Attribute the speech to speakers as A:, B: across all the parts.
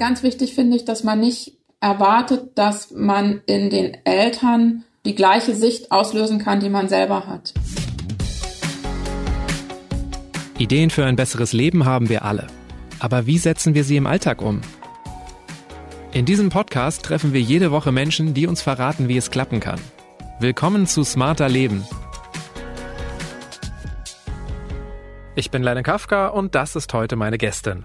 A: Ganz wichtig finde ich, dass man nicht erwartet, dass man in den Eltern die gleiche Sicht auslösen kann, die man selber hat.
B: Ideen für ein besseres Leben haben wir alle. Aber wie setzen wir sie im Alltag um? In diesem Podcast treffen wir jede Woche Menschen, die uns verraten, wie es klappen kann. Willkommen zu Smarter Leben. Ich bin Leine Kafka und das ist heute meine Gästin.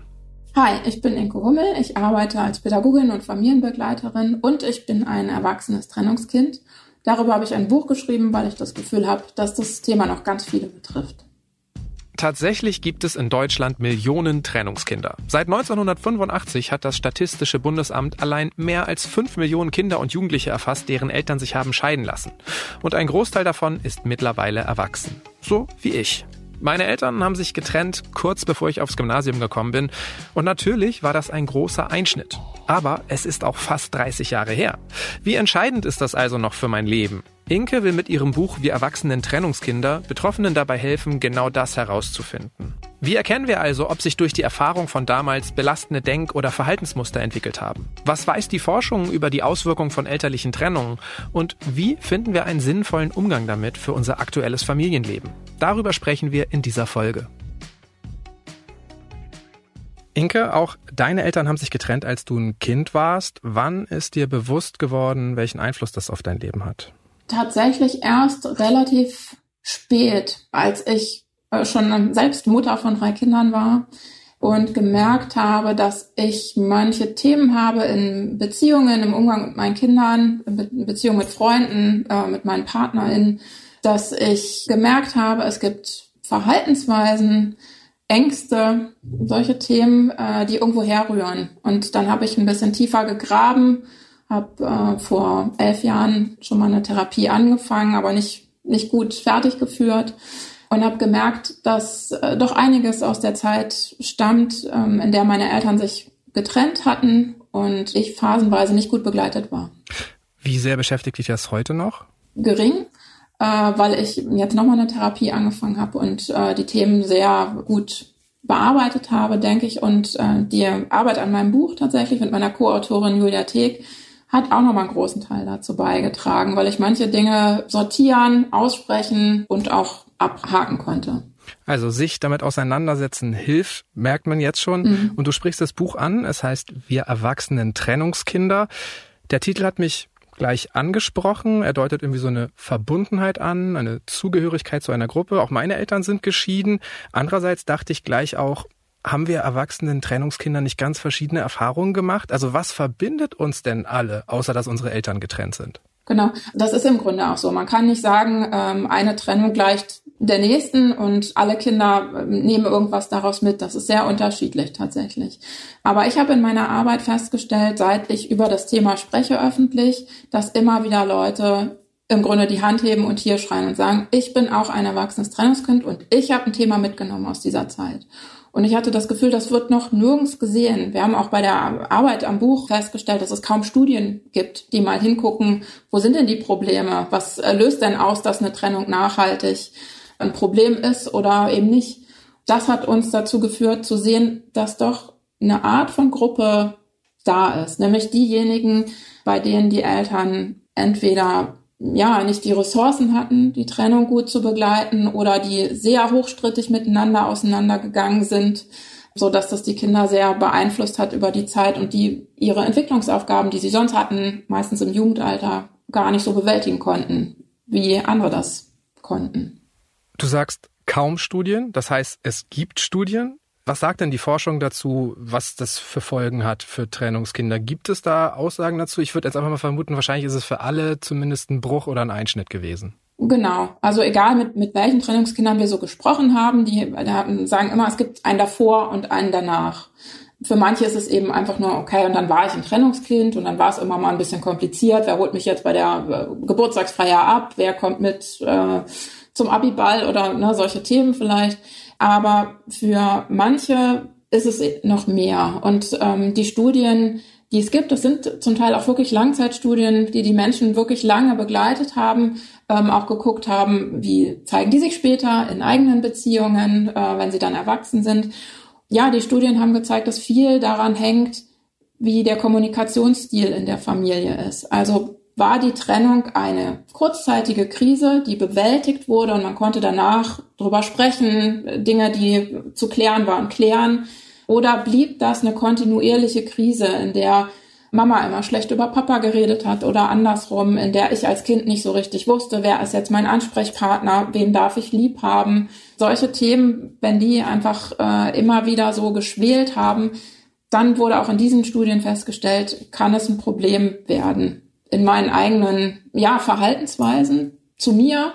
A: Hi, ich bin Inko Hummel. Ich arbeite als Pädagogin und Familienbegleiterin und ich bin ein erwachsenes Trennungskind. Darüber habe ich ein Buch geschrieben, weil ich das Gefühl habe, dass das Thema noch ganz viele betrifft.
B: Tatsächlich gibt es in Deutschland Millionen Trennungskinder. Seit 1985 hat das Statistische Bundesamt allein mehr als 5 Millionen Kinder und Jugendliche erfasst, deren Eltern sich haben scheiden lassen. Und ein Großteil davon ist mittlerweile erwachsen. So wie ich. Meine Eltern haben sich getrennt, kurz bevor ich aufs Gymnasium gekommen bin. Und natürlich war das ein großer Einschnitt. Aber es ist auch fast 30 Jahre her. Wie entscheidend ist das also noch für mein Leben? Inke will mit ihrem Buch Wir erwachsenen Trennungskinder Betroffenen dabei helfen, genau das herauszufinden. Wie erkennen wir also, ob sich durch die Erfahrung von damals belastende Denk- oder Verhaltensmuster entwickelt haben? Was weiß die Forschung über die Auswirkungen von elterlichen Trennungen? Und wie finden wir einen sinnvollen Umgang damit für unser aktuelles Familienleben? Darüber sprechen wir in dieser Folge. Inke, auch deine Eltern haben sich getrennt, als du ein Kind warst. Wann ist dir bewusst geworden, welchen Einfluss das auf dein Leben hat?
A: Tatsächlich erst relativ spät, als ich äh, schon selbst Mutter von drei Kindern war und gemerkt habe, dass ich manche Themen habe in Beziehungen, im Umgang mit meinen Kindern, in Beziehungen mit Freunden, äh, mit meinen PartnerInnen, dass ich gemerkt habe, es gibt Verhaltensweisen, Ängste, solche Themen, äh, die irgendwo herrühren. Und dann habe ich ein bisschen tiefer gegraben, habe äh, vor elf Jahren schon mal eine Therapie angefangen, aber nicht, nicht gut fertig geführt und habe gemerkt, dass äh, doch einiges aus der Zeit stammt, ähm, in der meine Eltern sich getrennt hatten und ich phasenweise nicht gut begleitet war.
B: Wie sehr beschäftigt dich das heute noch?
A: Gering, äh, weil ich jetzt nochmal eine Therapie angefangen habe und äh, die Themen sehr gut bearbeitet habe, denke ich. Und äh, die Arbeit an meinem Buch tatsächlich mit meiner Co-Autorin Julia Teeg hat auch nochmal einen großen Teil dazu beigetragen, weil ich manche Dinge sortieren, aussprechen und auch abhaken konnte.
B: Also sich damit auseinandersetzen hilft, merkt man jetzt schon. Mhm. Und du sprichst das Buch an, es heißt Wir Erwachsenen Trennungskinder. Der Titel hat mich gleich angesprochen. Er deutet irgendwie so eine Verbundenheit an, eine Zugehörigkeit zu einer Gruppe. Auch meine Eltern sind geschieden. Andererseits dachte ich gleich auch, haben wir erwachsenen Trennungskinder nicht ganz verschiedene Erfahrungen gemacht? Also was verbindet uns denn alle, außer dass unsere Eltern getrennt sind?
A: Genau, das ist im Grunde auch so. Man kann nicht sagen, ähm, eine Trennung gleicht der nächsten und alle Kinder ähm, nehmen irgendwas daraus mit. Das ist sehr unterschiedlich tatsächlich. Aber ich habe in meiner Arbeit festgestellt, seit ich über das Thema spreche öffentlich, dass immer wieder Leute im Grunde die Hand heben und hier schreien und sagen, ich bin auch ein erwachsenes Trennungskind und ich habe ein Thema mitgenommen aus dieser Zeit. Und ich hatte das Gefühl, das wird noch nirgends gesehen. Wir haben auch bei der Arbeit am Buch festgestellt, dass es kaum Studien gibt, die mal hingucken, wo sind denn die Probleme? Was löst denn aus, dass eine Trennung nachhaltig ein Problem ist oder eben nicht? Das hat uns dazu geführt zu sehen, dass doch eine Art von Gruppe da ist, nämlich diejenigen, bei denen die Eltern entweder ja, nicht die Ressourcen hatten, die Trennung gut zu begleiten oder die sehr hochstrittig miteinander auseinandergegangen sind, so dass das die Kinder sehr beeinflusst hat über die Zeit und die ihre Entwicklungsaufgaben, die sie sonst hatten, meistens im Jugendalter, gar nicht so bewältigen konnten, wie andere das konnten.
B: Du sagst kaum Studien, das heißt, es gibt Studien, was sagt denn die Forschung dazu, was das für Folgen hat für Trennungskinder? Gibt es da Aussagen dazu? Ich würde jetzt einfach mal vermuten, wahrscheinlich ist es für alle zumindest ein Bruch oder ein Einschnitt gewesen.
A: Genau. Also egal mit, mit welchen Trennungskindern wir so gesprochen haben, die sagen immer, es gibt einen davor und einen danach. Für manche ist es eben einfach nur, okay, und dann war ich ein Trennungskind und dann war es immer mal ein bisschen kompliziert. Wer holt mich jetzt bei der äh, Geburtstagsfeier ab? Wer kommt mit äh, zum Abiball oder ne, solche Themen vielleicht? Aber für manche ist es noch mehr. Und ähm, die Studien, die es gibt, das sind zum Teil auch wirklich Langzeitstudien, die die Menschen wirklich lange begleitet haben, ähm, auch geguckt haben, wie zeigen die sich später in eigenen Beziehungen, äh, wenn sie dann erwachsen sind. Ja, die Studien haben gezeigt, dass viel daran hängt, wie der Kommunikationsstil in der Familie ist. Also war die Trennung eine kurzzeitige Krise, die bewältigt wurde und man konnte danach drüber sprechen, Dinge, die zu klären waren, klären. Oder blieb das eine kontinuierliche Krise, in der Mama immer schlecht über Papa geredet hat oder andersrum, in der ich als Kind nicht so richtig wusste, wer ist jetzt mein Ansprechpartner, wen darf ich lieb haben. Solche Themen, wenn die einfach äh, immer wieder so geschwelt haben, dann wurde auch in diesen Studien festgestellt, kann es ein Problem werden in meinen eigenen ja, Verhaltensweisen zu mir,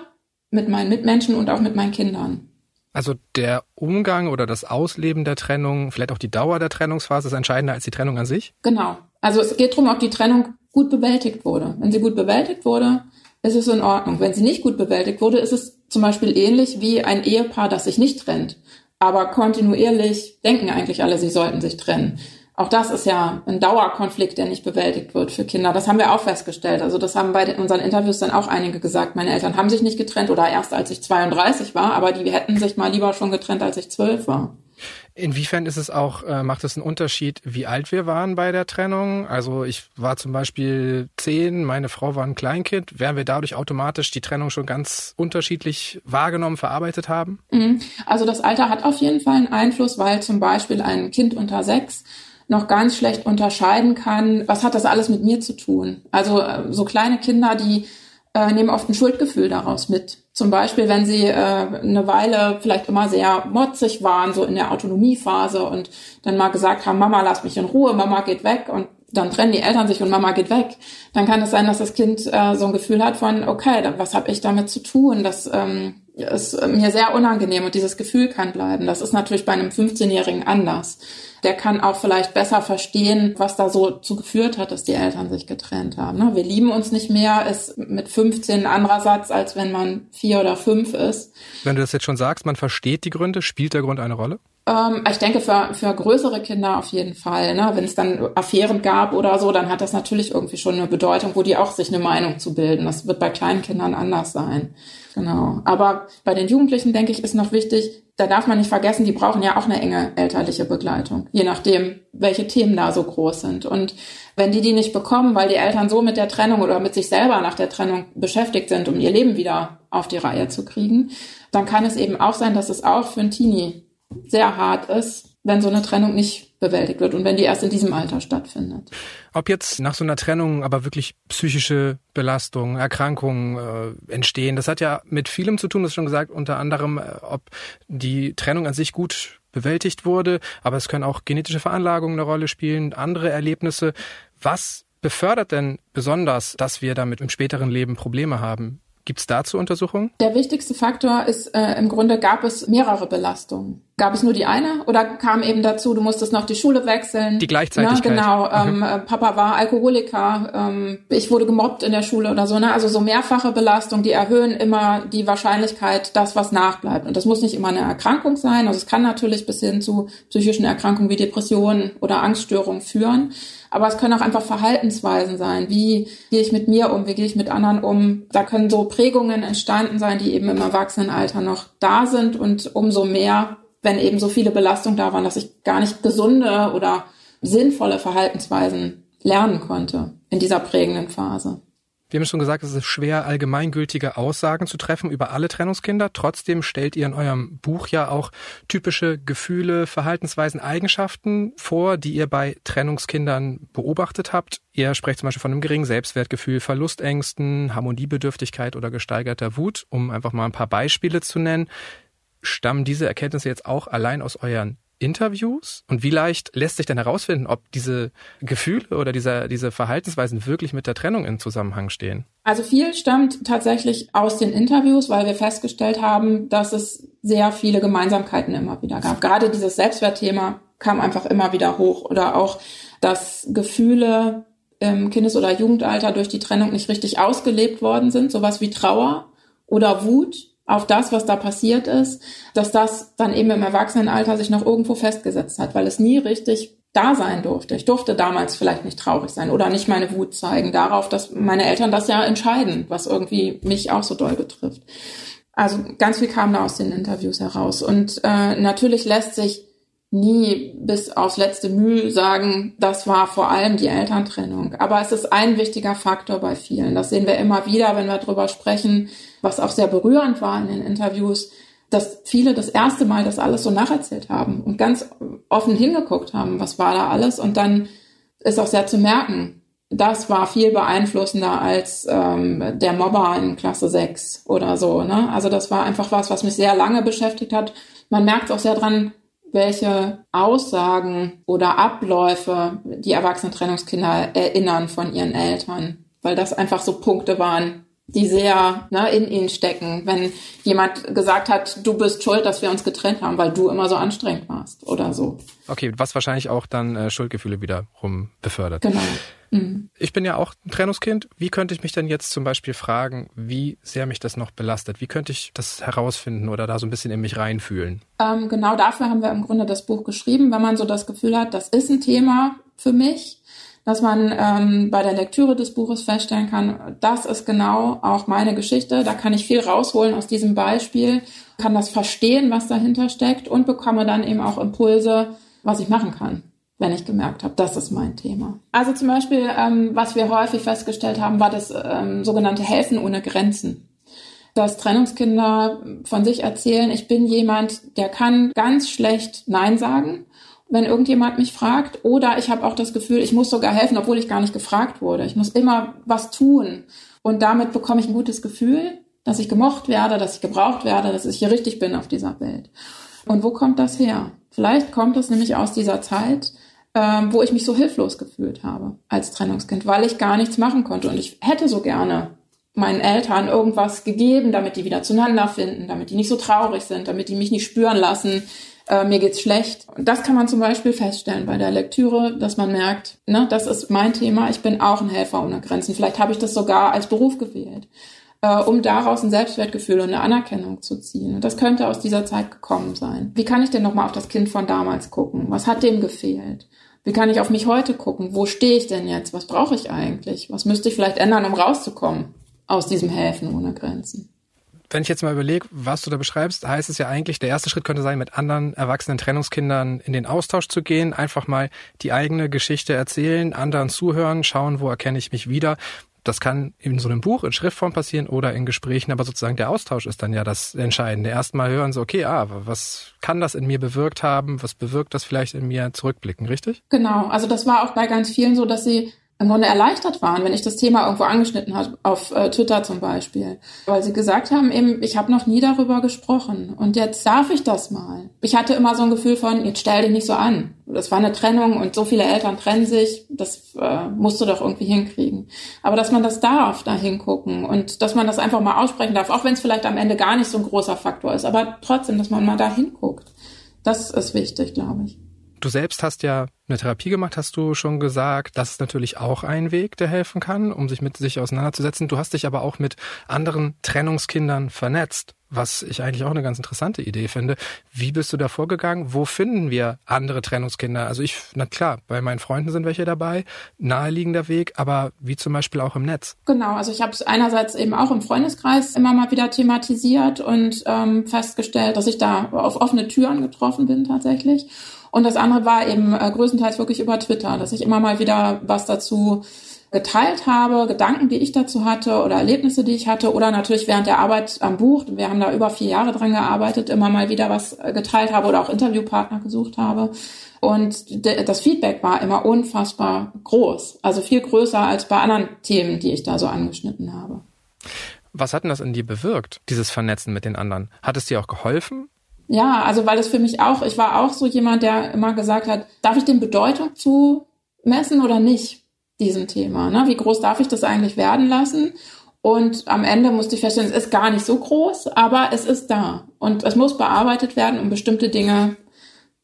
A: mit meinen Mitmenschen und auch mit meinen Kindern.
B: Also der Umgang oder das Ausleben der Trennung, vielleicht auch die Dauer der Trennungsphase ist entscheidender als die Trennung an sich?
A: Genau. Also es geht darum, ob die Trennung gut bewältigt wurde. Wenn sie gut bewältigt wurde, ist es in Ordnung. Wenn sie nicht gut bewältigt wurde, ist es zum Beispiel ähnlich wie ein Ehepaar, das sich nicht trennt. Aber kontinuierlich denken eigentlich alle, sie sollten sich trennen. Auch das ist ja ein Dauerkonflikt, der nicht bewältigt wird für Kinder. Das haben wir auch festgestellt. Also das haben bei unseren Interviews dann auch einige gesagt. Meine Eltern haben sich nicht getrennt oder erst als ich 32 war, aber die hätten sich mal lieber schon getrennt, als ich 12 war.
B: Inwiefern ist es auch, äh, macht es einen Unterschied, wie alt wir waren bei der Trennung? Also ich war zum Beispiel zehn, meine Frau war ein Kleinkind. Wären wir dadurch automatisch die Trennung schon ganz unterschiedlich wahrgenommen, verarbeitet haben?
A: Mhm. Also das Alter hat auf jeden Fall einen Einfluss, weil zum Beispiel ein Kind unter sechs noch ganz schlecht unterscheiden kann, was hat das alles mit mir zu tun. Also äh, so kleine Kinder, die äh, nehmen oft ein Schuldgefühl daraus mit. Zum Beispiel, wenn sie äh, eine Weile vielleicht immer sehr motzig waren, so in der Autonomiephase und dann mal gesagt haben, Mama, lass mich in Ruhe, Mama geht weg und dann trennen die Eltern sich und Mama geht weg, dann kann es sein, dass das Kind äh, so ein Gefühl hat von, okay, was habe ich damit zu tun? Das ähm, ist mir sehr unangenehm und dieses Gefühl kann bleiben. Das ist natürlich bei einem 15-Jährigen anders der kann auch vielleicht besser verstehen, was da so zu geführt hat, dass die Eltern sich getrennt haben. Ne? Wir lieben uns nicht mehr, ist mit 15 ein anderer Satz, als wenn man vier oder fünf ist.
B: Wenn du das jetzt schon sagst, man versteht die Gründe, spielt der Grund eine Rolle?
A: Ähm, ich denke, für, für größere Kinder auf jeden Fall. Ne? Wenn es dann Affären gab oder so, dann hat das natürlich irgendwie schon eine Bedeutung, wo die auch sich eine Meinung zu bilden. Das wird bei kleinen Kindern anders sein. Genau. Aber bei den Jugendlichen, denke ich, ist noch wichtig, da darf man nicht vergessen, die brauchen ja auch eine enge elterliche Begleitung, je nachdem, welche Themen da so groß sind. Und wenn die die nicht bekommen, weil die Eltern so mit der Trennung oder mit sich selber nach der Trennung beschäftigt sind, um ihr Leben wieder auf die Reihe zu kriegen, dann kann es eben auch sein, dass es auch für ein Teenie sehr hart ist, wenn so eine Trennung nicht bewältigt wird und wenn die erst in diesem Alter stattfindet.
B: Ob jetzt nach so einer Trennung aber wirklich psychische Belastungen, Erkrankungen äh, entstehen, das hat ja mit vielem zu tun, das schon gesagt, unter anderem, äh, ob die Trennung an sich gut bewältigt wurde, aber es können auch genetische Veranlagungen eine Rolle spielen, andere Erlebnisse. Was befördert denn besonders, dass wir damit im späteren Leben Probleme haben? Gibt es dazu Untersuchungen?
A: Der wichtigste Faktor ist äh, im Grunde, gab es mehrere Belastungen. Gab es nur die eine oder kam eben dazu, du musstest noch die Schule wechseln?
B: Die Gleichzeitigkeit.
A: Ja, genau. Mhm. Ähm, Papa war Alkoholiker, ähm, ich wurde gemobbt in der Schule oder so. Ne? Also so mehrfache Belastung, die erhöhen immer die Wahrscheinlichkeit, dass was nachbleibt. Und das muss nicht immer eine Erkrankung sein. Also es kann natürlich bis hin zu psychischen Erkrankungen wie Depressionen oder Angststörungen führen. Aber es können auch einfach Verhaltensweisen sein. Wie gehe ich mit mir um? Wie gehe ich mit anderen um? Da können so Prägungen entstanden sein, die eben im Erwachsenenalter noch da sind und umso mehr, wenn eben so viele Belastungen da waren, dass ich gar nicht gesunde oder sinnvolle Verhaltensweisen lernen konnte in dieser prägenden Phase.
B: Wir haben schon gesagt, es ist schwer, allgemeingültige Aussagen zu treffen über alle Trennungskinder. Trotzdem stellt ihr in eurem Buch ja auch typische Gefühle, Verhaltensweisen, Eigenschaften vor, die ihr bei Trennungskindern beobachtet habt. Ihr sprecht zum Beispiel von einem geringen Selbstwertgefühl, Verlustängsten, Harmoniebedürftigkeit oder gesteigerter Wut, um einfach mal ein paar Beispiele zu nennen. Stammen diese Erkenntnisse jetzt auch allein aus euren Interviews? Und wie leicht lässt sich denn herausfinden, ob diese Gefühle oder dieser, diese Verhaltensweisen wirklich mit der Trennung in Zusammenhang stehen?
A: Also viel stammt tatsächlich aus den Interviews, weil wir festgestellt haben, dass es sehr viele Gemeinsamkeiten immer wieder gab. Gerade dieses Selbstwertthema kam einfach immer wieder hoch oder auch, dass Gefühle im Kindes- oder Jugendalter durch die Trennung nicht richtig ausgelebt worden sind, sowas wie Trauer oder Wut auf das, was da passiert ist, dass das dann eben im Erwachsenenalter sich noch irgendwo festgesetzt hat, weil es nie richtig da sein durfte. Ich durfte damals vielleicht nicht traurig sein oder nicht meine Wut zeigen darauf, dass meine Eltern das ja entscheiden, was irgendwie mich auch so doll betrifft. Also ganz viel kam da aus den Interviews heraus. Und äh, natürlich lässt sich nie bis aufs letzte Mühe sagen, das war vor allem die Elterntrennung. Aber es ist ein wichtiger Faktor bei vielen. Das sehen wir immer wieder, wenn wir darüber sprechen, was auch sehr berührend war in den Interviews, dass viele das erste Mal das alles so nacherzählt haben und ganz offen hingeguckt haben, was war da alles. Und dann ist auch sehr zu merken, das war viel beeinflussender als ähm, der Mobber in Klasse 6 oder so. Ne? Also das war einfach was, was mich sehr lange beschäftigt hat. Man merkt auch sehr dran, welche Aussagen oder Abläufe die erwachsenen Trennungskinder erinnern von ihren Eltern, weil das einfach so Punkte waren, die sehr ne, in ihnen stecken. Wenn jemand gesagt hat, du bist schuld, dass wir uns getrennt haben, weil du immer so anstrengend warst oder so.
B: Okay, was wahrscheinlich auch dann äh, Schuldgefühle wiederum befördert.
A: Genau. Mhm.
B: Ich bin ja auch ein Trennungskind. Wie könnte ich mich denn jetzt zum Beispiel fragen, wie sehr mich das noch belastet? Wie könnte ich das herausfinden oder da so ein bisschen in mich reinfühlen?
A: Ähm, genau dafür haben wir im Grunde das Buch geschrieben, wenn man so das Gefühl hat, das ist ein Thema für mich, dass man ähm, bei der Lektüre des Buches feststellen kann, das ist genau auch meine Geschichte. Da kann ich viel rausholen aus diesem Beispiel, kann das verstehen, was dahinter steckt und bekomme dann eben auch Impulse, was ich machen kann wenn ich gemerkt habe, das ist mein Thema. Also zum Beispiel, ähm, was wir häufig festgestellt haben, war das ähm, sogenannte Helfen ohne Grenzen. Dass Trennungskinder von sich erzählen, ich bin jemand, der kann ganz schlecht Nein sagen, wenn irgendjemand mich fragt. Oder ich habe auch das Gefühl, ich muss sogar helfen, obwohl ich gar nicht gefragt wurde. Ich muss immer was tun. Und damit bekomme ich ein gutes Gefühl, dass ich gemocht werde, dass ich gebraucht werde, dass ich hier richtig bin auf dieser Welt. Und wo kommt das her? Vielleicht kommt es nämlich aus dieser Zeit, ähm, wo ich mich so hilflos gefühlt habe als Trennungskind, weil ich gar nichts machen konnte. Und ich hätte so gerne meinen Eltern irgendwas gegeben, damit die wieder zueinander finden, damit die nicht so traurig sind, damit die mich nicht spüren lassen, äh, mir geht's schlecht. Das kann man zum Beispiel feststellen bei der Lektüre, dass man merkt, ne, das ist mein Thema, ich bin auch ein Helfer ohne Grenzen. Vielleicht habe ich das sogar als Beruf gewählt, äh, um daraus ein Selbstwertgefühl und eine Anerkennung zu ziehen. Und das könnte aus dieser Zeit gekommen sein. Wie kann ich denn nochmal auf das Kind von damals gucken? Was hat dem gefehlt? Wie kann ich auf mich heute gucken? Wo stehe ich denn jetzt? Was brauche ich eigentlich? Was müsste ich vielleicht ändern, um rauszukommen aus diesem Helfen ohne Grenzen?
B: Wenn ich jetzt mal überlege, was du da beschreibst, heißt es ja eigentlich, der erste Schritt könnte sein, mit anderen erwachsenen Trennungskindern in den Austausch zu gehen, einfach mal die eigene Geschichte erzählen, anderen zuhören, schauen, wo erkenne ich mich wieder. Das kann in so einem Buch in Schriftform passieren oder in Gesprächen, aber sozusagen der Austausch ist dann ja das Entscheidende. Erstmal hören so, okay, ah, was kann das in mir bewirkt haben? Was bewirkt das vielleicht in mir zurückblicken, richtig?
A: Genau. Also das war auch bei ganz vielen so, dass sie im Grunde erleichtert waren, wenn ich das Thema irgendwo angeschnitten habe, auf äh, Twitter zum Beispiel. Weil sie gesagt haben, eben, ich habe noch nie darüber gesprochen und jetzt darf ich das mal. Ich hatte immer so ein Gefühl von, jetzt stell dich nicht so an. Das war eine Trennung und so viele Eltern trennen sich, das äh, musst du doch irgendwie hinkriegen. Aber dass man das darf, da hingucken und dass man das einfach mal aussprechen darf, auch wenn es vielleicht am Ende gar nicht so ein großer Faktor ist, aber trotzdem, dass man mal da hinguckt. Das ist wichtig, glaube ich.
B: Du selbst hast ja eine Therapie gemacht, hast du schon gesagt. Das ist natürlich auch ein Weg, der helfen kann, um sich mit sich auseinanderzusetzen. Du hast dich aber auch mit anderen Trennungskindern vernetzt, was ich eigentlich auch eine ganz interessante Idee finde. Wie bist du da vorgegangen? Wo finden wir andere Trennungskinder? Also ich, na klar, bei meinen Freunden sind welche dabei, naheliegender Weg, aber wie zum Beispiel auch im Netz.
A: Genau, also ich habe es einerseits eben auch im Freundeskreis immer mal wieder thematisiert und ähm, festgestellt, dass ich da auf offene Türen getroffen bin tatsächlich. Und das andere war eben äh, größtenteils wirklich über Twitter, dass ich immer mal wieder was dazu geteilt habe, Gedanken, die ich dazu hatte oder Erlebnisse, die ich hatte oder natürlich während der Arbeit am Buch, wir haben da über vier Jahre dran gearbeitet, immer mal wieder was äh, geteilt habe oder auch Interviewpartner gesucht habe. Und das Feedback war immer unfassbar groß, also viel größer als bei anderen Themen, die ich da so angeschnitten habe.
B: Was hat denn das in dir bewirkt, dieses Vernetzen mit den anderen? Hat es dir auch geholfen?
A: Ja, also weil es für mich auch, ich war auch so jemand, der immer gesagt hat, darf ich dem Bedeutung zumessen oder nicht, diesem Thema? Ne? Wie groß darf ich das eigentlich werden lassen? Und am Ende musste ich feststellen, es ist gar nicht so groß, aber es ist da. Und es muss bearbeitet werden, um bestimmte Dinge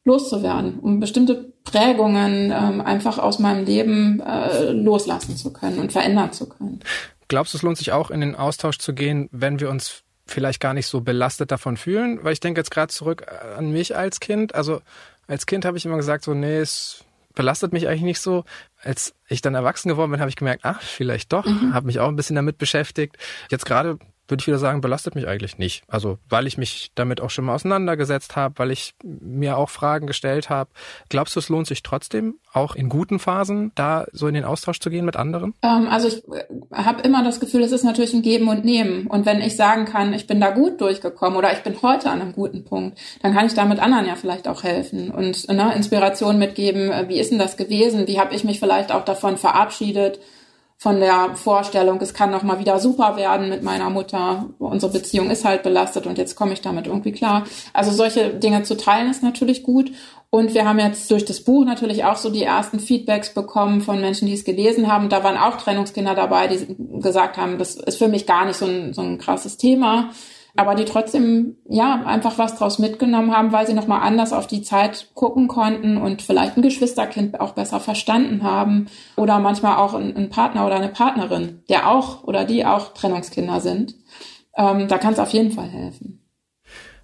A: loszuwerden, um bestimmte Prägungen ähm, einfach aus meinem Leben äh, loslassen zu können und verändern zu können.
B: Glaubst du, es lohnt sich auch in den Austausch zu gehen, wenn wir uns vielleicht gar nicht so belastet davon fühlen, weil ich denke jetzt gerade zurück an mich als Kind. Also als Kind habe ich immer gesagt, so, nee, es belastet mich eigentlich nicht so. Als ich dann erwachsen geworden bin, habe ich gemerkt, ach, vielleicht doch, mhm. habe mich auch ein bisschen damit beschäftigt. Jetzt gerade würde ich wieder sagen, belastet mich eigentlich nicht. Also weil ich mich damit auch schon mal auseinandergesetzt habe, weil ich mir auch Fragen gestellt habe. Glaubst du, es lohnt sich trotzdem, auch in guten Phasen, da so in den Austausch zu gehen mit anderen?
A: Ähm, also ich äh, habe immer das Gefühl, es ist natürlich ein Geben und Nehmen. Und wenn ich sagen kann, ich bin da gut durchgekommen oder ich bin heute an einem guten Punkt, dann kann ich damit anderen ja vielleicht auch helfen und ne, Inspiration mitgeben. Äh, wie ist denn das gewesen? Wie habe ich mich vielleicht auch davon verabschiedet? Von der Vorstellung, es kann noch mal wieder super werden mit meiner Mutter. Unsere Beziehung ist halt belastet und jetzt komme ich damit irgendwie klar. Also solche Dinge zu teilen ist natürlich gut. Und wir haben jetzt durch das Buch natürlich auch so die ersten Feedbacks bekommen von Menschen, die es gelesen haben. Da waren auch Trennungskinder dabei, die gesagt haben, das ist für mich gar nicht so ein, so ein krasses Thema aber die trotzdem ja einfach was draus mitgenommen haben, weil sie noch mal anders auf die Zeit gucken konnten und vielleicht ein Geschwisterkind auch besser verstanden haben oder manchmal auch ein, Partner oder eine Partnerin, der auch oder die auch Trennungskinder sind. Ähm, da kann es auf jeden Fall helfen.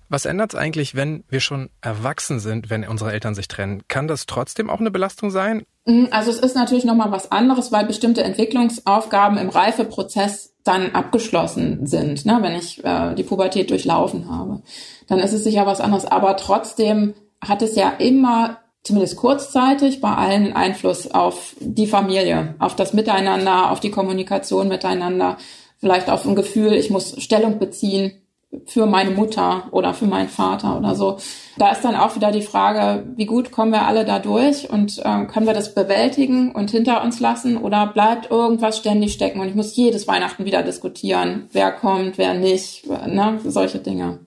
B: Was ändert es eigentlich, wenn wir schon erwachsen sind, wenn unsere Eltern sich trennen? Kann das trotzdem auch eine Belastung sein?
A: Mhm, also es ist natürlich nochmal was anderes, weil bestimmte Entwicklungsaufgaben im Reifeprozess dann abgeschlossen sind, ne? wenn ich äh, die Pubertät durchlaufen habe. Dann ist es sicher was anderes. Aber trotzdem hat es ja immer, zumindest kurzzeitig, bei allen Einfluss auf die Familie, auf das Miteinander, auf die Kommunikation miteinander, vielleicht auf ein Gefühl, ich muss Stellung beziehen für meine Mutter oder für meinen Vater oder so. Da ist dann auch wieder die Frage, wie gut kommen wir alle da durch und äh, können wir das bewältigen und hinter uns lassen oder bleibt irgendwas ständig stecken und ich muss jedes Weihnachten wieder diskutieren, wer kommt, wer nicht, ne, solche Dinge.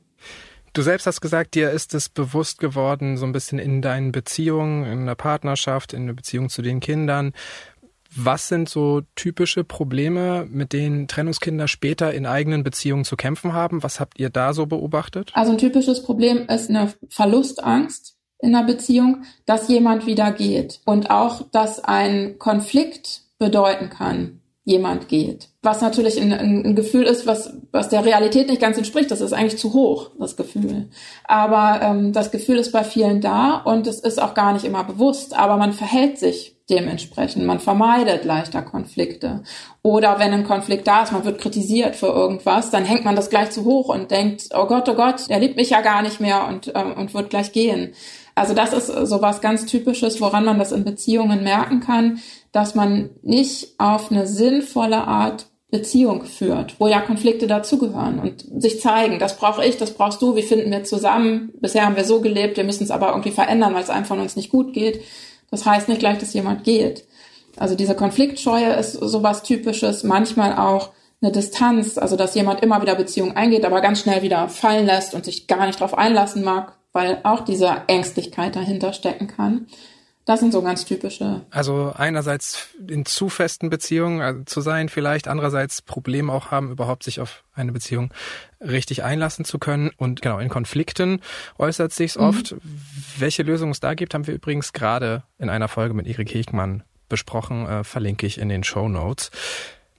B: Du selbst hast gesagt, dir ist es bewusst geworden, so ein bisschen in deinen Beziehungen, in der Partnerschaft, in der Beziehung zu den Kindern, was sind so typische Probleme, mit denen Trennungskinder später in eigenen Beziehungen zu kämpfen haben? Was habt ihr da so beobachtet?
A: Also ein typisches Problem ist eine Verlustangst in einer Beziehung, dass jemand wieder geht und auch, dass ein Konflikt bedeuten kann, jemand geht. Was natürlich ein, ein, Gefühl ist, was, was der Realität nicht ganz entspricht. Das ist eigentlich zu hoch, das Gefühl. Aber ähm, das Gefühl ist bei vielen da und es ist auch gar nicht immer bewusst. Aber man verhält sich dementsprechend. Man vermeidet leichter Konflikte. Oder wenn ein Konflikt da ist, man wird kritisiert für irgendwas, dann hängt man das gleich zu hoch und denkt, oh Gott, oh Gott, er liebt mich ja gar nicht mehr und, äh, und wird gleich gehen. Also das ist so was ganz Typisches, woran man das in Beziehungen merken kann, dass man nicht auf eine sinnvolle Art Beziehung führt, wo ja Konflikte dazugehören und sich zeigen, das brauche ich, das brauchst du, wie finden wir zusammen? Bisher haben wir so gelebt, wir müssen es aber irgendwie verändern, weil es einem von uns nicht gut geht. Das heißt nicht gleich, dass jemand geht. Also diese Konfliktscheue ist sowas Typisches, manchmal auch eine Distanz, also dass jemand immer wieder Beziehungen eingeht, aber ganz schnell wieder fallen lässt und sich gar nicht darauf einlassen mag, weil auch diese Ängstlichkeit dahinter stecken kann. Das sind so ganz typische.
B: Also einerseits in zu festen Beziehungen also zu sein, vielleicht andererseits Probleme auch haben, überhaupt sich auf eine Beziehung richtig einlassen zu können. Und genau, in Konflikten äußert sich's mhm. oft. Welche Lösungen es da gibt, haben wir übrigens gerade in einer Folge mit Erik Hegmann besprochen, äh, verlinke ich in den Show Notes.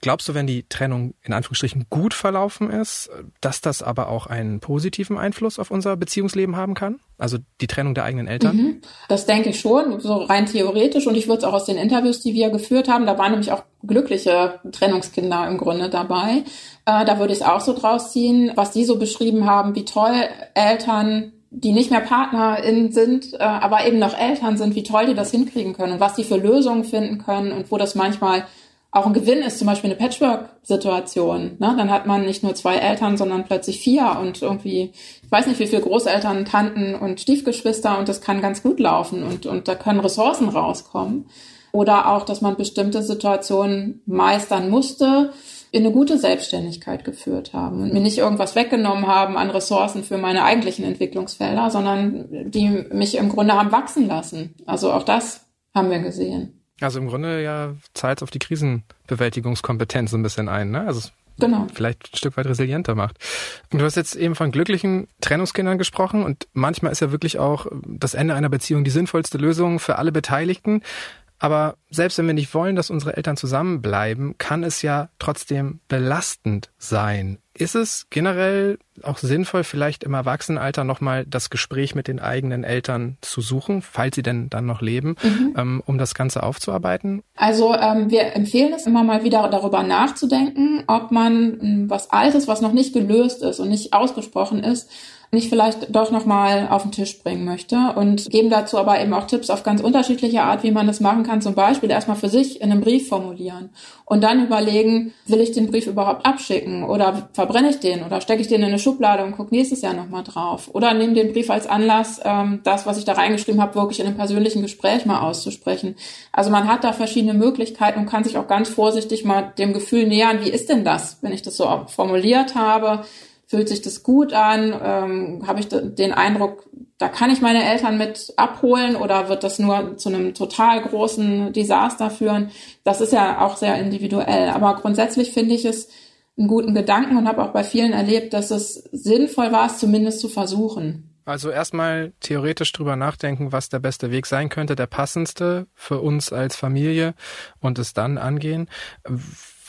B: Glaubst du, wenn die Trennung in Anführungsstrichen gut verlaufen ist, dass das aber auch einen positiven Einfluss auf unser Beziehungsleben haben kann? Also die Trennung der eigenen Eltern? Mhm.
A: Das denke ich schon, so rein theoretisch. Und ich würde es auch aus den Interviews, die wir geführt haben, da waren nämlich auch glückliche Trennungskinder im Grunde dabei. Äh, da würde ich es auch so draus ziehen, was die so beschrieben haben, wie toll Eltern die nicht mehr PartnerInnen sind, äh, aber eben noch Eltern sind, wie toll die das hinkriegen können und was die für Lösungen finden können und wo das manchmal auch ein Gewinn ist, zum Beispiel eine Patchwork-Situation. Ne? Dann hat man nicht nur zwei Eltern, sondern plötzlich vier und irgendwie, ich weiß nicht, wie viele Großeltern, Tanten und Stiefgeschwister und das kann ganz gut laufen und, und da können Ressourcen rauskommen. Oder auch, dass man bestimmte Situationen meistern musste, in eine gute Selbstständigkeit geführt haben und mir nicht irgendwas weggenommen haben an Ressourcen für meine eigentlichen Entwicklungsfelder, sondern die mich im Grunde haben wachsen lassen. Also auch das haben wir gesehen.
B: Also im Grunde ja zahlt auf die Krisenbewältigungskompetenz so ein bisschen ein, ne? Also genau. vielleicht ein Stück weit resilienter macht. Und du hast jetzt eben von glücklichen Trennungskindern gesprochen und manchmal ist ja wirklich auch das Ende einer Beziehung die sinnvollste Lösung für alle Beteiligten. Aber selbst wenn wir nicht wollen, dass unsere Eltern zusammenbleiben, kann es ja trotzdem belastend sein. Ist es generell auch sinnvoll, vielleicht im Erwachsenenalter nochmal das Gespräch mit den eigenen Eltern zu suchen, falls sie denn dann noch leben, mhm. ähm, um das Ganze aufzuarbeiten?
A: Also ähm, wir empfehlen es immer mal wieder darüber nachzudenken, ob man ähm, was Altes, was noch nicht gelöst ist und nicht ausgesprochen ist, nicht vielleicht doch nochmal auf den Tisch bringen möchte und geben dazu aber eben auch Tipps auf ganz unterschiedliche Art, wie man das machen kann. Zum Beispiel erstmal für sich in einem Brief formulieren und dann überlegen, will ich den Brief überhaupt abschicken oder verbrenne ich den oder stecke ich den in eine Schublade und gucke nächstes Jahr nochmal drauf oder nehme den Brief als Anlass, ähm, das, was ich da reingeschrieben habe, wirklich in einem persönlichen Gespräch mal auszusprechen. Also man hat da verschiedene Möglichkeiten und kann sich auch ganz vorsichtig mal dem Gefühl nähern, wie ist denn das, wenn ich das so formuliert habe? Fühlt sich das gut an? Ähm, Habe ich den Eindruck, da kann ich meine Eltern mit abholen oder wird das nur zu einem total großen Desaster führen? Das ist ja auch sehr individuell. Aber grundsätzlich finde ich es einen guten Gedanken und habe auch bei vielen erlebt, dass es sinnvoll war, es zumindest zu versuchen.
B: Also erstmal theoretisch drüber nachdenken, was der beste Weg sein könnte, der passendste für uns als Familie und es dann angehen.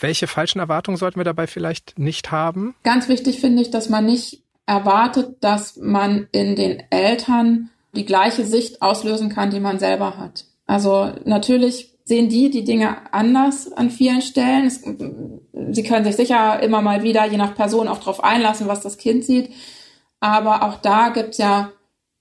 B: Welche falschen Erwartungen sollten wir dabei vielleicht nicht haben?
A: Ganz wichtig finde ich, dass man nicht erwartet, dass man in den Eltern die gleiche Sicht auslösen kann, die man selber hat. Also natürlich sehen die die Dinge anders an vielen Stellen. Es, sie können sich sicher immer mal wieder, je nach Person, auch darauf einlassen, was das Kind sieht. Aber auch da gibt's ja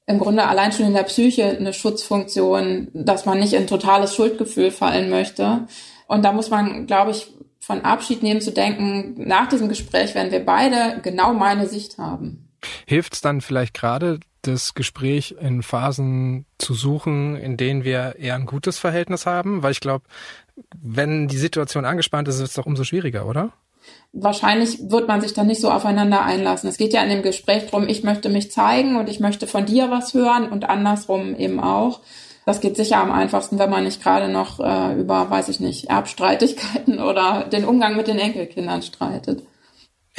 A: im Grunde allein schon in der Psyche eine Schutzfunktion, dass man nicht in totales Schuldgefühl fallen möchte. Und da muss man, glaube ich, von Abschied nehmen zu denken, nach diesem Gespräch werden wir beide genau meine Sicht haben.
B: Hilft es dann vielleicht gerade, das Gespräch in Phasen zu suchen, in denen wir eher ein gutes Verhältnis haben? Weil ich glaube, wenn die Situation angespannt ist, ist es doch umso schwieriger, oder?
A: Wahrscheinlich wird man sich dann nicht so aufeinander einlassen. Es geht ja in dem Gespräch darum, ich möchte mich zeigen und ich möchte von dir was hören und andersrum eben auch. Das geht sicher am einfachsten, wenn man nicht gerade noch äh, über, weiß ich nicht, Erbstreitigkeiten oder den Umgang mit den Enkelkindern streitet.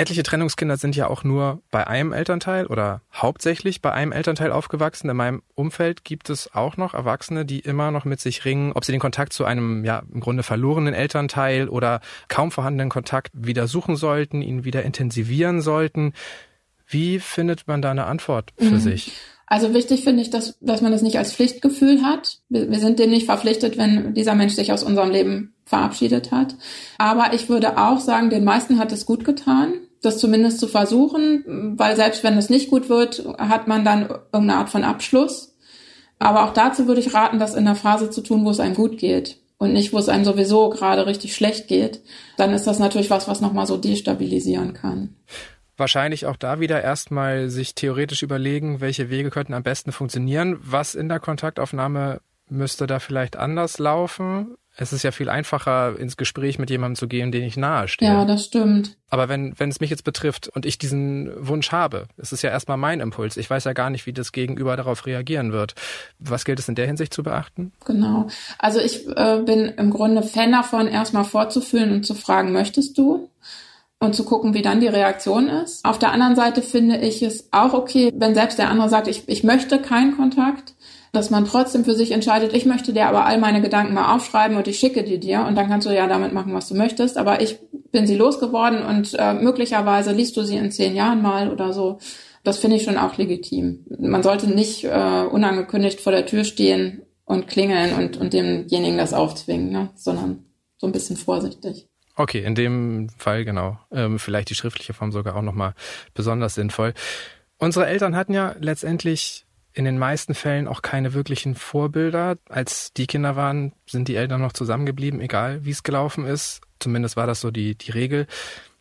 B: Etliche Trennungskinder sind ja auch nur bei einem Elternteil oder hauptsächlich bei einem Elternteil aufgewachsen. In meinem Umfeld gibt es auch noch Erwachsene, die immer noch mit sich ringen, ob sie den Kontakt zu einem ja im Grunde verlorenen Elternteil oder kaum vorhandenen Kontakt wieder suchen sollten, ihn wieder intensivieren sollten. Wie findet man da eine Antwort für mhm. sich?
A: Also wichtig finde ich, dass, dass man das nicht als Pflichtgefühl hat. Wir, wir sind dem nicht verpflichtet, wenn dieser Mensch sich aus unserem Leben verabschiedet hat. Aber ich würde auch sagen, den meisten hat es gut getan, das zumindest zu versuchen, weil selbst wenn es nicht gut wird, hat man dann irgendeine Art von Abschluss. Aber auch dazu würde ich raten, das in der Phase zu tun, wo es einem gut geht und nicht, wo es einem sowieso gerade richtig schlecht geht. Dann ist das natürlich was, was nochmal so destabilisieren kann
B: wahrscheinlich auch da wieder erstmal sich theoretisch überlegen, welche Wege könnten am besten funktionieren. Was in der Kontaktaufnahme müsste da vielleicht anders laufen? Es ist ja viel einfacher, ins Gespräch mit jemandem zu gehen, den ich nahe stehe.
A: Ja, das stimmt.
B: Aber wenn, wenn es mich jetzt betrifft und ich diesen Wunsch habe, es ist ja erstmal mein Impuls. Ich weiß ja gar nicht, wie das Gegenüber darauf reagieren wird. Was gilt es in der Hinsicht zu beachten?
A: Genau. Also ich äh, bin im Grunde Fan davon, erstmal vorzufühlen und zu fragen, möchtest du? und zu gucken, wie dann die Reaktion ist. Auf der anderen Seite finde ich es auch okay, wenn selbst der andere sagt, ich, ich möchte keinen Kontakt, dass man trotzdem für sich entscheidet, ich möchte dir aber all meine Gedanken mal aufschreiben und ich schicke die dir und dann kannst du ja damit machen, was du möchtest. Aber ich bin sie losgeworden und äh, möglicherweise liest du sie in zehn Jahren mal oder so. Das finde ich schon auch legitim. Man sollte nicht äh, unangekündigt vor der Tür stehen und klingeln und, und demjenigen das aufzwingen, ne? sondern so ein bisschen vorsichtig.
B: Okay, in dem Fall genau. Ähm, vielleicht die schriftliche Form sogar auch nochmal besonders sinnvoll. Unsere Eltern hatten ja letztendlich in den meisten Fällen auch keine wirklichen Vorbilder. Als die Kinder waren, sind die Eltern noch zusammengeblieben, egal wie es gelaufen ist. Zumindest war das so die, die Regel.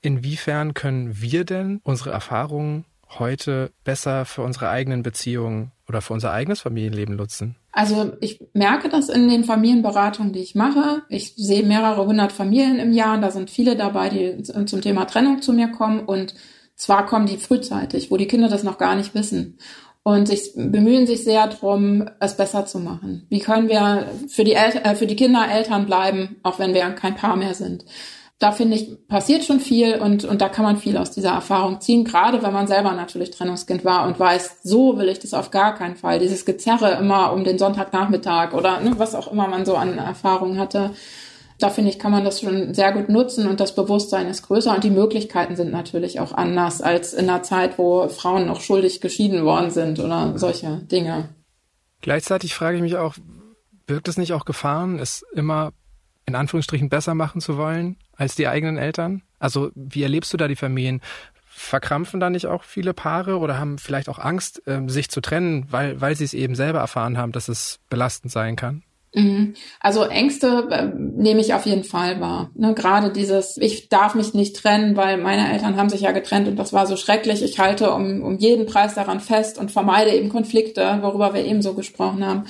B: Inwiefern können wir denn unsere Erfahrungen heute besser für unsere eigenen Beziehungen oder für unser eigenes Familienleben nutzen?
A: Also ich merke das in den Familienberatungen, die ich mache. Ich sehe mehrere hundert Familien im Jahr und da sind viele dabei, die zum Thema Trennung zu mir kommen und zwar kommen die frühzeitig, wo die Kinder das noch gar nicht wissen und sich bemühen sich sehr darum, es besser zu machen. Wie können wir für die, El äh, für die Kinder Eltern bleiben, auch wenn wir kein Paar mehr sind? da finde ich, passiert schon viel und, und da kann man viel aus dieser Erfahrung ziehen, gerade wenn man selber natürlich Trennungskind war und weiß, so will ich das auf gar keinen Fall. Dieses Gezerre immer um den Sonntagnachmittag oder ne, was auch immer man so an Erfahrungen hatte. Da finde ich, kann man das schon sehr gut nutzen und das Bewusstsein ist größer und die Möglichkeiten sind natürlich auch anders als in einer Zeit, wo Frauen noch schuldig geschieden worden sind oder solche Dinge.
B: Gleichzeitig frage ich mich auch, birgt es nicht auch Gefahren, es immer in Anführungsstrichen besser machen zu wollen als die eigenen Eltern? Also wie erlebst du da die Familien? Verkrampfen da nicht auch viele Paare oder haben vielleicht auch Angst, ähm, sich zu trennen, weil, weil sie es eben selber erfahren haben, dass es belastend sein kann?
A: Mhm. Also Ängste äh, nehme ich auf jeden Fall wahr. Ne, gerade dieses, ich darf mich nicht trennen, weil meine Eltern haben sich ja getrennt und das war so schrecklich. Ich halte um, um jeden Preis daran fest und vermeide eben Konflikte, worüber wir eben so gesprochen haben.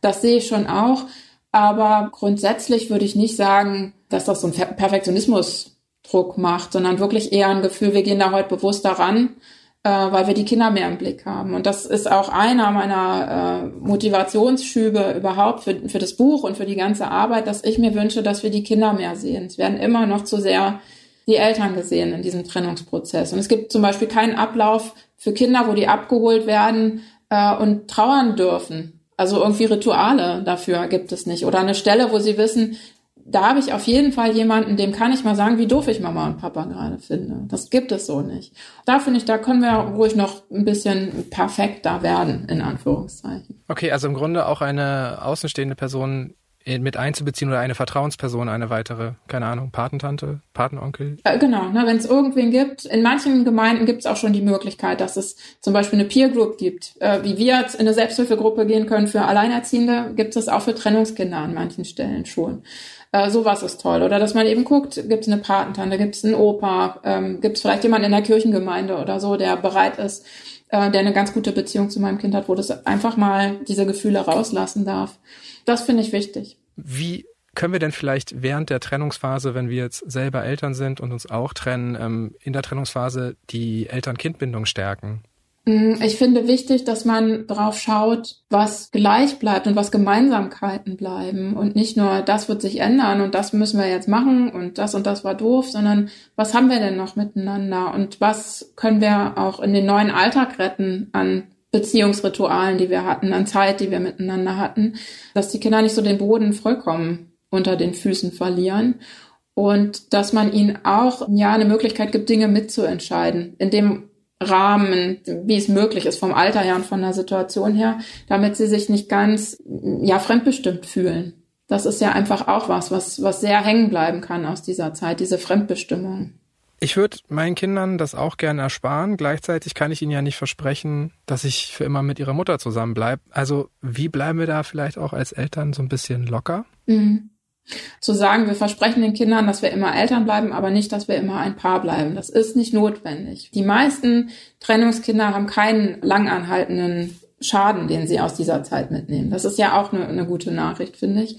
A: Das sehe ich schon auch. Aber grundsätzlich würde ich nicht sagen, dass das so ein Perfektionismus Druck macht, sondern wirklich eher ein Gefühl, wir gehen da heute bewusst daran, äh, weil wir die Kinder mehr im Blick haben. Und das ist auch einer meiner äh, Motivationsschübe überhaupt für, für das Buch und für die ganze Arbeit, dass ich mir wünsche, dass wir die Kinder mehr sehen. Es werden immer noch zu sehr die Eltern gesehen in diesem Trennungsprozess. Und es gibt zum Beispiel keinen Ablauf für Kinder, wo die abgeholt werden äh, und trauern dürfen. Also irgendwie Rituale dafür gibt es nicht. Oder eine Stelle, wo sie wissen, da habe ich auf jeden Fall jemanden, dem kann ich mal sagen, wie doof ich Mama und Papa gerade finde. Das gibt es so nicht. Da finde ich, da können wir ruhig noch ein bisschen perfekter werden, in Anführungszeichen.
B: Okay, also im Grunde auch eine außenstehende Person mit einzubeziehen oder eine Vertrauensperson, eine weitere, keine Ahnung, Patentante, Patenonkel?
A: Äh, genau, ne, wenn es irgendwen gibt. In manchen Gemeinden gibt es auch schon die Möglichkeit, dass es zum Beispiel eine Peer Group gibt. Äh, wie wir jetzt in eine Selbsthilfegruppe gehen können für Alleinerziehende, gibt es auch für Trennungskinder an manchen Stellen schon. Äh, sowas ist toll. Oder dass man eben guckt, gibt es eine Patentante, gibt es einen Opa, ähm, gibt es vielleicht jemanden in der Kirchengemeinde oder so, der bereit ist, äh, der eine ganz gute Beziehung zu meinem Kind hat, wo das einfach mal diese Gefühle rauslassen darf. Das finde ich wichtig.
B: Wie können wir denn vielleicht während der Trennungsphase, wenn wir jetzt selber Eltern sind und uns auch trennen, ähm, in der Trennungsphase die Eltern-Kind-Bindung stärken?
A: Mm, ich finde wichtig, dass man drauf schaut, was gleich bleibt und was Gemeinsamkeiten bleiben und nicht nur, das wird sich ändern und das müssen wir jetzt machen und das und das war doof, sondern was haben wir denn noch miteinander und was können wir auch in den neuen Alltag retten an Beziehungsritualen, die wir hatten, an Zeit, die wir miteinander hatten, dass die Kinder nicht so den Boden vollkommen unter den Füßen verlieren und dass man ihnen auch ja eine Möglichkeit gibt, Dinge mitzuentscheiden, in dem Rahmen, wie es möglich ist, vom Alter her und von der Situation her, damit sie sich nicht ganz, ja, fremdbestimmt fühlen. Das ist ja einfach auch was, was, was sehr hängen bleiben kann aus dieser Zeit, diese Fremdbestimmung.
B: Ich würde meinen Kindern das auch gerne ersparen. Gleichzeitig kann ich ihnen ja nicht versprechen, dass ich für immer mit ihrer Mutter zusammenbleibe. Also wie bleiben wir da vielleicht auch als Eltern so ein bisschen locker?
A: Mhm zu sagen, wir versprechen den Kindern, dass wir immer Eltern bleiben, aber nicht, dass wir immer ein Paar bleiben. Das ist nicht notwendig. Die meisten Trennungskinder haben keinen langanhaltenden Schaden, den sie aus dieser Zeit mitnehmen. Das ist ja auch eine, eine gute Nachricht, finde ich.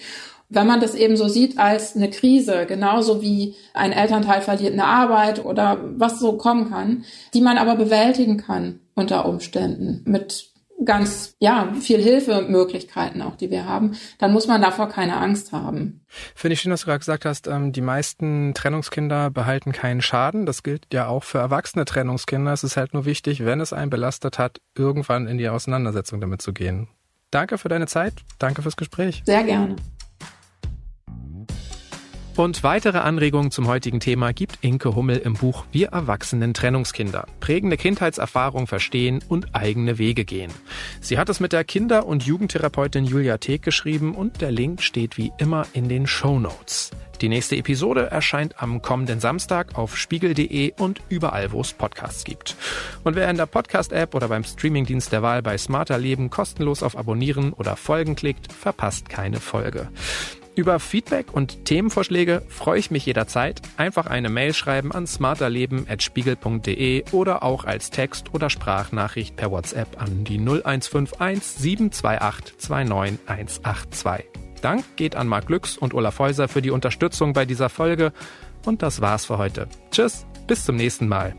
A: Wenn man das eben so sieht als eine Krise, genauso wie ein Elternteil verliert eine Arbeit oder was so kommen kann, die man aber bewältigen kann unter Umständen mit ganz, ja, viel Hilfemöglichkeiten auch, die wir haben, dann muss man davor keine Angst haben.
B: Finde ich schön, dass du gerade gesagt hast, ähm, die meisten Trennungskinder behalten keinen Schaden. Das gilt ja auch für erwachsene Trennungskinder. Es ist halt nur wichtig, wenn es einen belastet hat, irgendwann in die Auseinandersetzung damit zu gehen. Danke für deine Zeit. Danke fürs Gespräch.
A: Sehr gerne.
B: Und weitere Anregungen zum heutigen Thema gibt Inke Hummel im Buch Wir Erwachsenen Trennungskinder. Prägende Kindheitserfahrung verstehen und eigene Wege gehen. Sie hat es mit der Kinder- und Jugendtherapeutin Julia Teek geschrieben und der Link steht wie immer in den Show Notes. Die nächste Episode erscheint am kommenden Samstag auf spiegel.de und überall, wo es Podcasts gibt. Und wer in der Podcast-App oder beim Streamingdienst der Wahl bei Smarter Leben kostenlos auf Abonnieren oder Folgen klickt, verpasst keine Folge. Über Feedback und Themenvorschläge freue ich mich jederzeit. Einfach eine Mail schreiben an smarterleben.spiegel.de oder auch als Text- oder Sprachnachricht per WhatsApp an die 0151 728 29182. Dank geht an Marc Glücks und Olaf Häuser für die Unterstützung bei dieser Folge. Und das war's für heute. Tschüss, bis zum nächsten Mal.